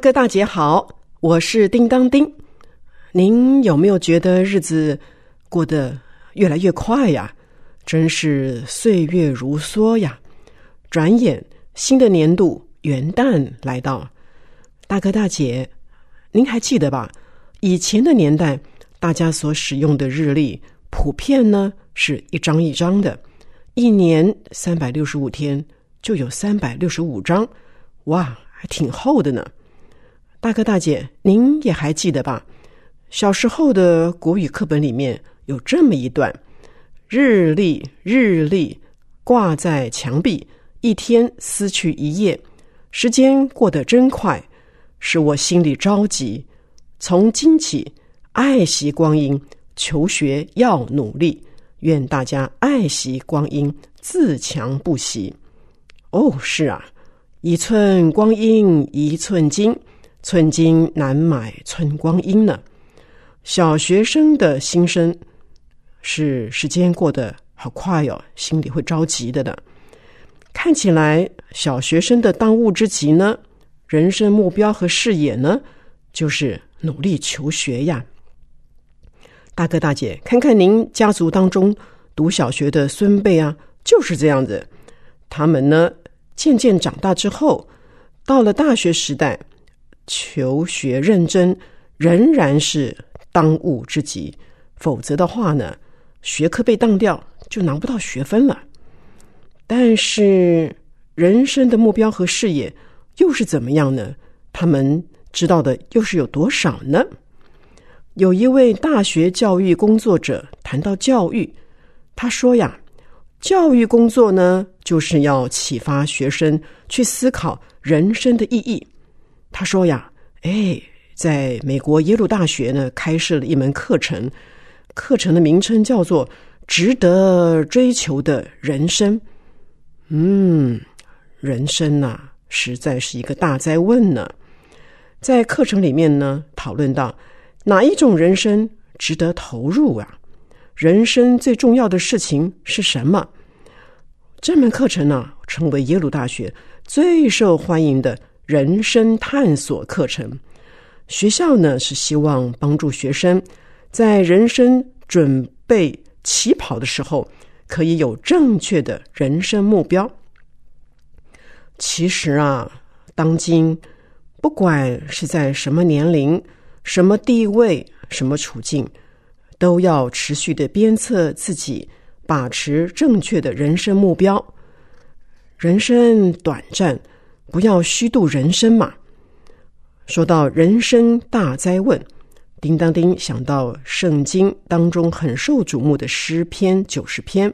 哥大姐好，我是叮当丁。您有没有觉得日子过得越来越快呀？真是岁月如梭呀！转眼新的年度元旦来到，大哥大姐，您还记得吧？以前的年代，大家所使用的日历普遍呢是一张一张的，一年三百六十五天就有三百六十五张，哇，还挺厚的呢。大哥大姐，您也还记得吧？小时候的国语课本里面有这么一段：日历，日历挂在墙壁，一天撕去一页，时间过得真快，使我心里着急。从今起，爱惜光阴，求学要努力。愿大家爱惜光阴，自强不息。哦，是啊，一寸光阴一寸金。寸金难买寸光阴呢。小学生的心声是时间过得好快哦，心里会着急的呢。看起来小学生的当务之急呢，人生目标和视野呢，就是努力求学呀。大哥大姐，看看您家族当中读小学的孙辈啊，就是这样子。他们呢，渐渐长大之后，到了大学时代。求学认真仍然是当务之急，否则的话呢，学科被当掉就拿不到学分了。但是人生的目标和事业又是怎么样呢？他们知道的又是有多少呢？有一位大学教育工作者谈到教育，他说呀：“教育工作呢，就是要启发学生去思考人生的意义。”他说呀，哎，在美国耶鲁大学呢，开设了一门课程，课程的名称叫做“值得追求的人生”。嗯，人生呐，实在是一个大灾问呢。在课程里面呢，讨论到哪一种人生值得投入啊？人生最重要的事情是什么？这门课程呢，成为耶鲁大学最受欢迎的。人生探索课程，学校呢是希望帮助学生在人生准备起跑的时候，可以有正确的人生目标。其实啊，当今不管是在什么年龄、什么地位、什么处境，都要持续的鞭策自己，把持正确的人生目标。人生短暂。不要虚度人生嘛！说到人生大灾问，叮当叮想到圣经当中很受瞩目的诗篇九十篇，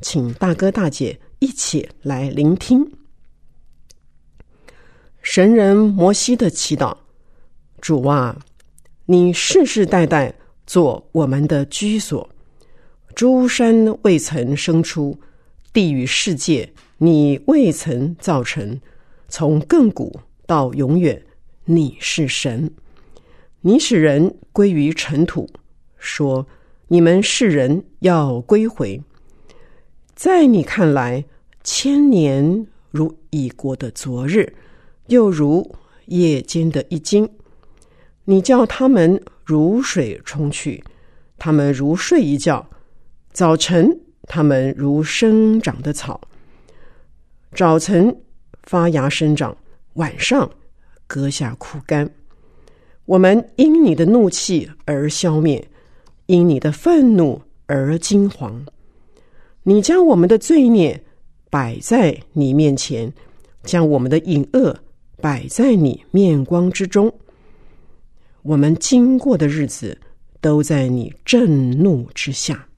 请大哥大姐一起来聆听。神人摩西的祈祷：主啊，你世世代代做我们的居所，诸山未曾生出，地与世界你未曾造成。从亘古到永远，你是神，你使人归于尘土，说你们世人要归回。在你看来，千年如已过的昨日，又如夜间的一惊。你叫他们如水冲去，他们如睡一觉；早晨，他们如生长的草；早晨。发芽生长，晚上割下枯干。我们因你的怒气而消灭，因你的愤怒而惊惶。你将我们的罪孽摆在你面前，将我们的隐恶摆在你面光之中。我们经过的日子都在你震怒之下，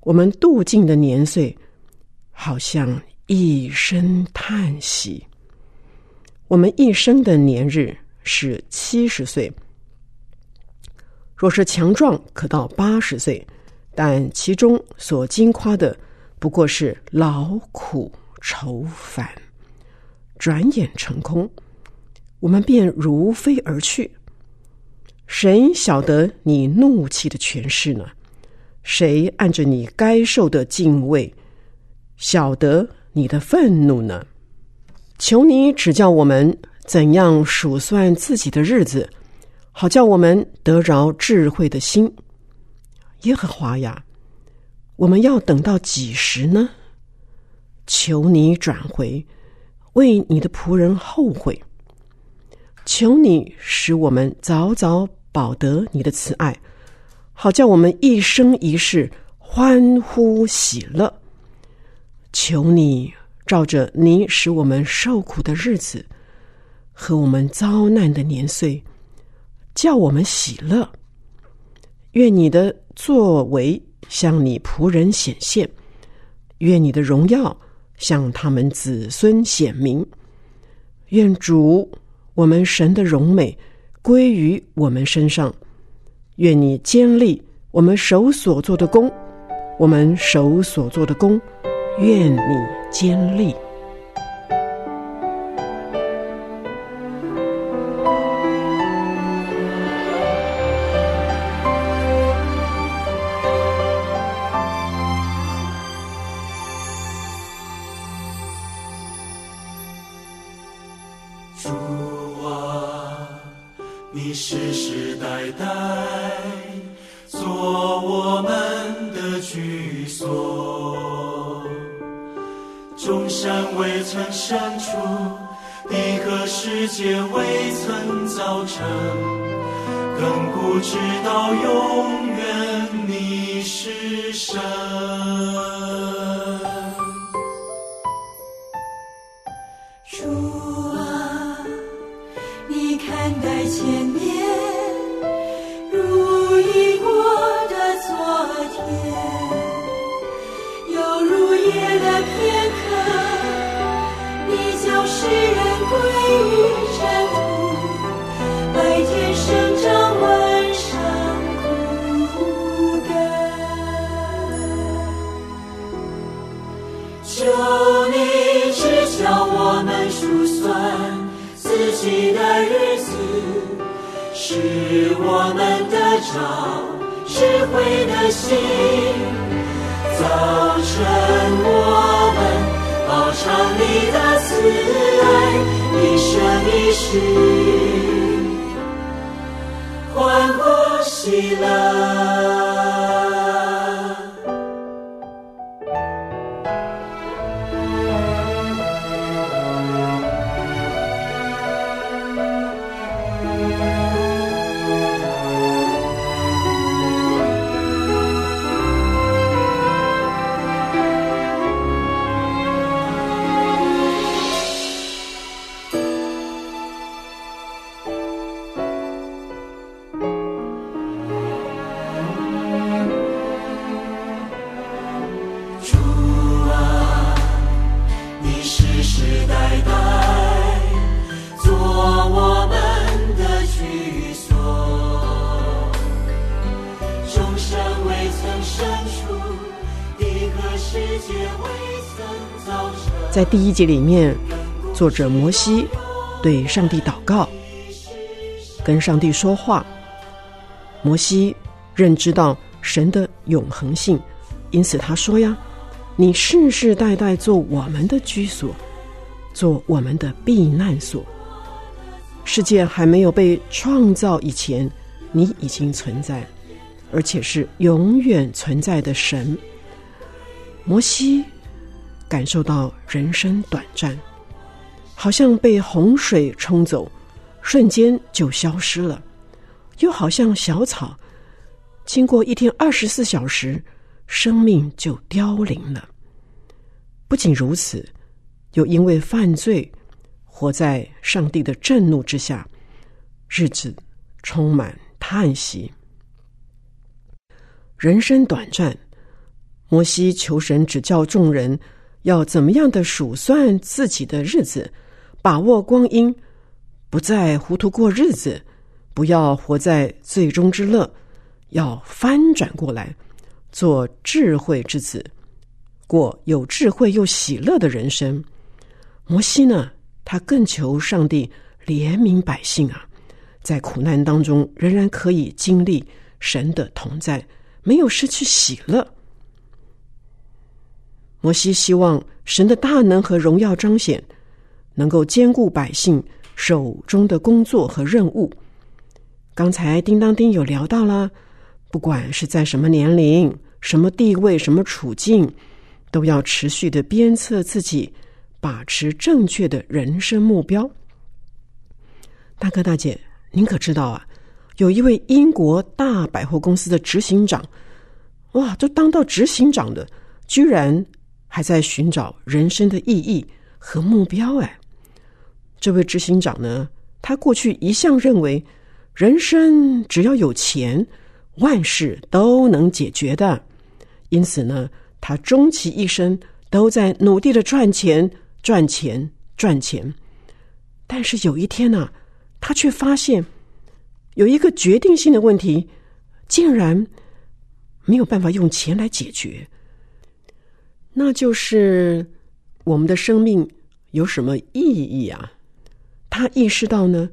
我们度尽的年岁好像一声叹息。我们一生的年日是七十岁，若是强壮，可到八十岁，但其中所经夸的不过是劳苦愁烦，转眼成空，我们便如飞而去。谁晓得你怒气的权势呢？谁按着你该受的敬畏，晓得你的愤怒呢？求你指教我们怎样数算自己的日子，好叫我们得着智慧的心。耶和华呀，我们要等到几时呢？求你转回，为你的仆人后悔。求你使我们早早保得你的慈爱，好叫我们一生一世欢呼喜乐。求你。照着你使我们受苦的日子和我们遭难的年岁，叫我们喜乐。愿你的作为向你仆人显现，愿你的荣耀向他们子孙显明。愿主我们神的荣美归于我们身上。愿你坚立我们手所做的功，我们手所做的功。愿你坚立。未曾造成，亘古直到永远，你是神。主啊，你看待千年，如一过的昨天，犹如夜的片刻，你将世人归于尘我们得着智慧的心。早晨我们饱尝你的慈爱，一生一世欢呼喜乐。在第一节里面，作者摩西对上帝祷告，跟上帝说话。摩西认知到神的永恒性，因此他说呀：“你世世代代做我们的居所，做我们的避难所。世界还没有被创造以前，你已经存在，而且是永远存在的神。”摩西感受到人生短暂，好像被洪水冲走，瞬间就消失了；又好像小草，经过一天二十四小时，生命就凋零了。不仅如此，又因为犯罪，活在上帝的震怒之下，日子充满叹息。人生短暂，摩西求神指教众人要怎么样的数算自己的日子，把握光阴，不再糊涂过日子，不要活在最终之乐，要翻转过来，做智慧之子，过有智慧又喜乐的人生。摩西呢，他更求上帝怜悯百姓啊，在苦难当中仍然可以经历神的同在，没有失去喜乐。摩西希望神的大能和荣耀彰显，能够兼顾百姓手中的工作和任务。刚才叮当丁有聊到了，不管是在什么年龄、什么地位、什么处境，都要持续的鞭策自己，把持正确的人生目标。大哥大姐，您可知道啊？有一位英国大百货公司的执行长，哇，都当到执行长的，居然。还在寻找人生的意义和目标哎，这位执行长呢？他过去一向认为，人生只要有钱，万事都能解决的。因此呢，他终其一生都在努力的赚钱、赚钱、赚钱。但是有一天呢，他却发现有一个决定性的问题，竟然没有办法用钱来解决。那就是我们的生命有什么意义啊？他意识到呢，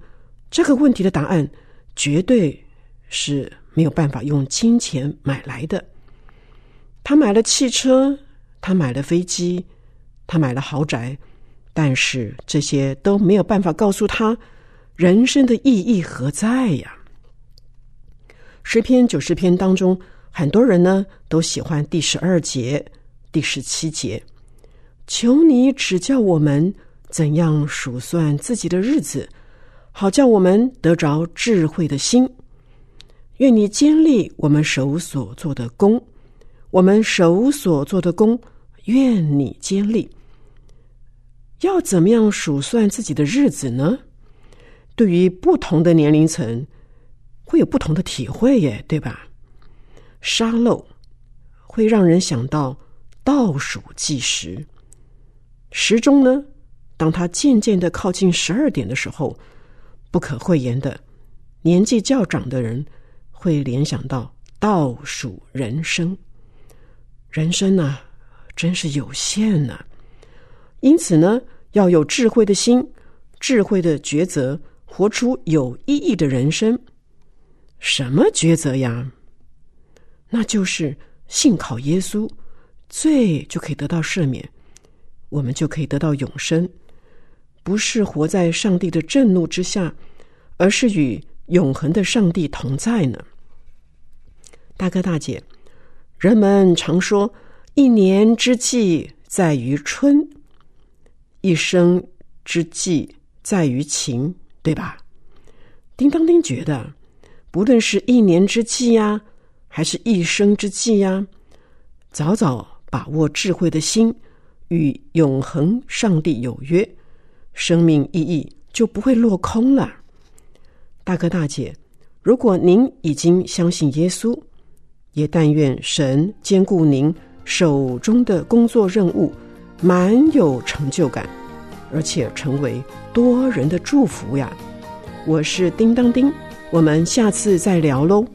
这个问题的答案绝对是没有办法用金钱买来的。他买了汽车，他买了飞机，他买了豪宅，但是这些都没有办法告诉他人生的意义何在呀。诗篇九十篇当中，很多人呢都喜欢第十二节。第十七节，求你指教我们怎样数算自己的日子，好叫我们得着智慧的心。愿你坚立我们手所做的功，我们手所做的功，愿你坚立。要怎么样数算自己的日子呢？对于不同的年龄层，会有不同的体会耶，对吧？沙漏会让人想到。倒数计时，时钟呢？当它渐渐的靠近十二点的时候，不可讳言的，年纪较长的人会联想到倒数人生。人生呢，真是有限呢。因此呢，要有智慧的心，智慧的抉择，活出有意义的人生。什么抉择呀？那就是信靠耶稣。罪就可以得到赦免，我们就可以得到永生，不是活在上帝的震怒之下，而是与永恒的上帝同在呢。大哥大姐，人们常说一年之计在于春，一生之计在于勤，对吧？叮当叮觉得，不论是一年之计呀，还是一生之计呀，早早。把握智慧的心，与永恒上帝有约，生命意义就不会落空了。大哥大姐，如果您已经相信耶稣，也但愿神兼顾您手中的工作任务，满有成就感，而且成为多人的祝福呀！我是叮当叮，我们下次再聊喽。